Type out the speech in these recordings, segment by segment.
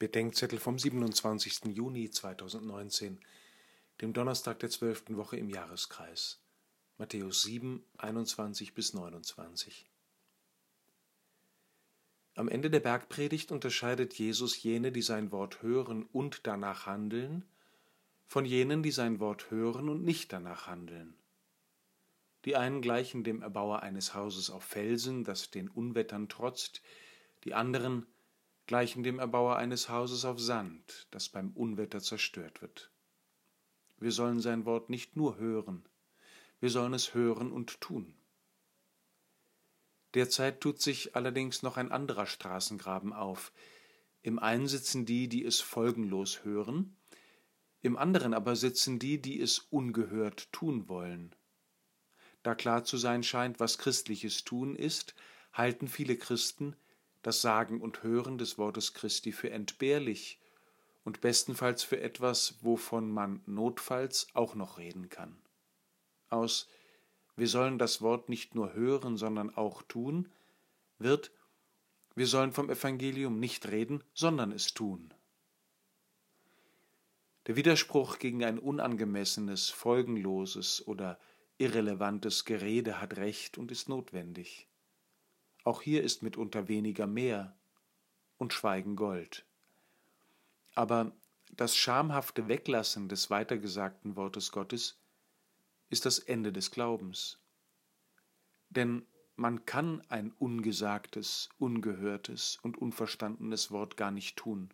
Bedenkzettel vom 27. Juni 2019, dem Donnerstag der zwölften Woche im Jahreskreis. Matthäus 7, 21 bis 29. Am Ende der Bergpredigt unterscheidet Jesus jene, die sein Wort hören und danach handeln, von jenen, die sein Wort hören und nicht danach handeln. Die einen gleichen dem Erbauer eines Hauses auf Felsen, das den Unwettern trotzt, die anderen gleichen dem Erbauer eines Hauses auf Sand, das beim Unwetter zerstört wird. Wir sollen sein Wort nicht nur hören, wir sollen es hören und tun. Derzeit tut sich allerdings noch ein anderer Straßengraben auf. Im einen sitzen die, die es folgenlos hören, im anderen aber sitzen die, die es ungehört tun wollen. Da klar zu sein scheint, was christliches Tun ist, halten viele Christen das Sagen und Hören des Wortes Christi für entbehrlich und bestenfalls für etwas, wovon man notfalls auch noch reden kann. Aus wir sollen das Wort nicht nur hören, sondern auch tun, wird wir sollen vom Evangelium nicht reden, sondern es tun. Der Widerspruch gegen ein unangemessenes, folgenloses oder irrelevantes Gerede hat Recht und ist notwendig. Auch hier ist mitunter weniger mehr und Schweigen Gold. Aber das schamhafte Weglassen des weitergesagten Wortes Gottes ist das Ende des Glaubens. Denn man kann ein ungesagtes, ungehörtes und unverstandenes Wort gar nicht tun.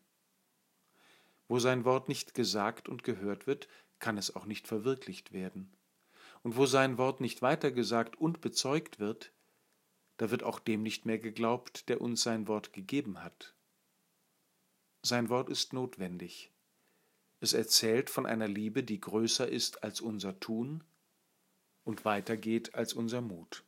Wo sein Wort nicht gesagt und gehört wird, kann es auch nicht verwirklicht werden. Und wo sein Wort nicht weitergesagt und bezeugt wird, da wird auch dem nicht mehr geglaubt, der uns sein Wort gegeben hat. Sein Wort ist notwendig. Es erzählt von einer Liebe, die größer ist als unser Tun und weitergeht als unser Mut.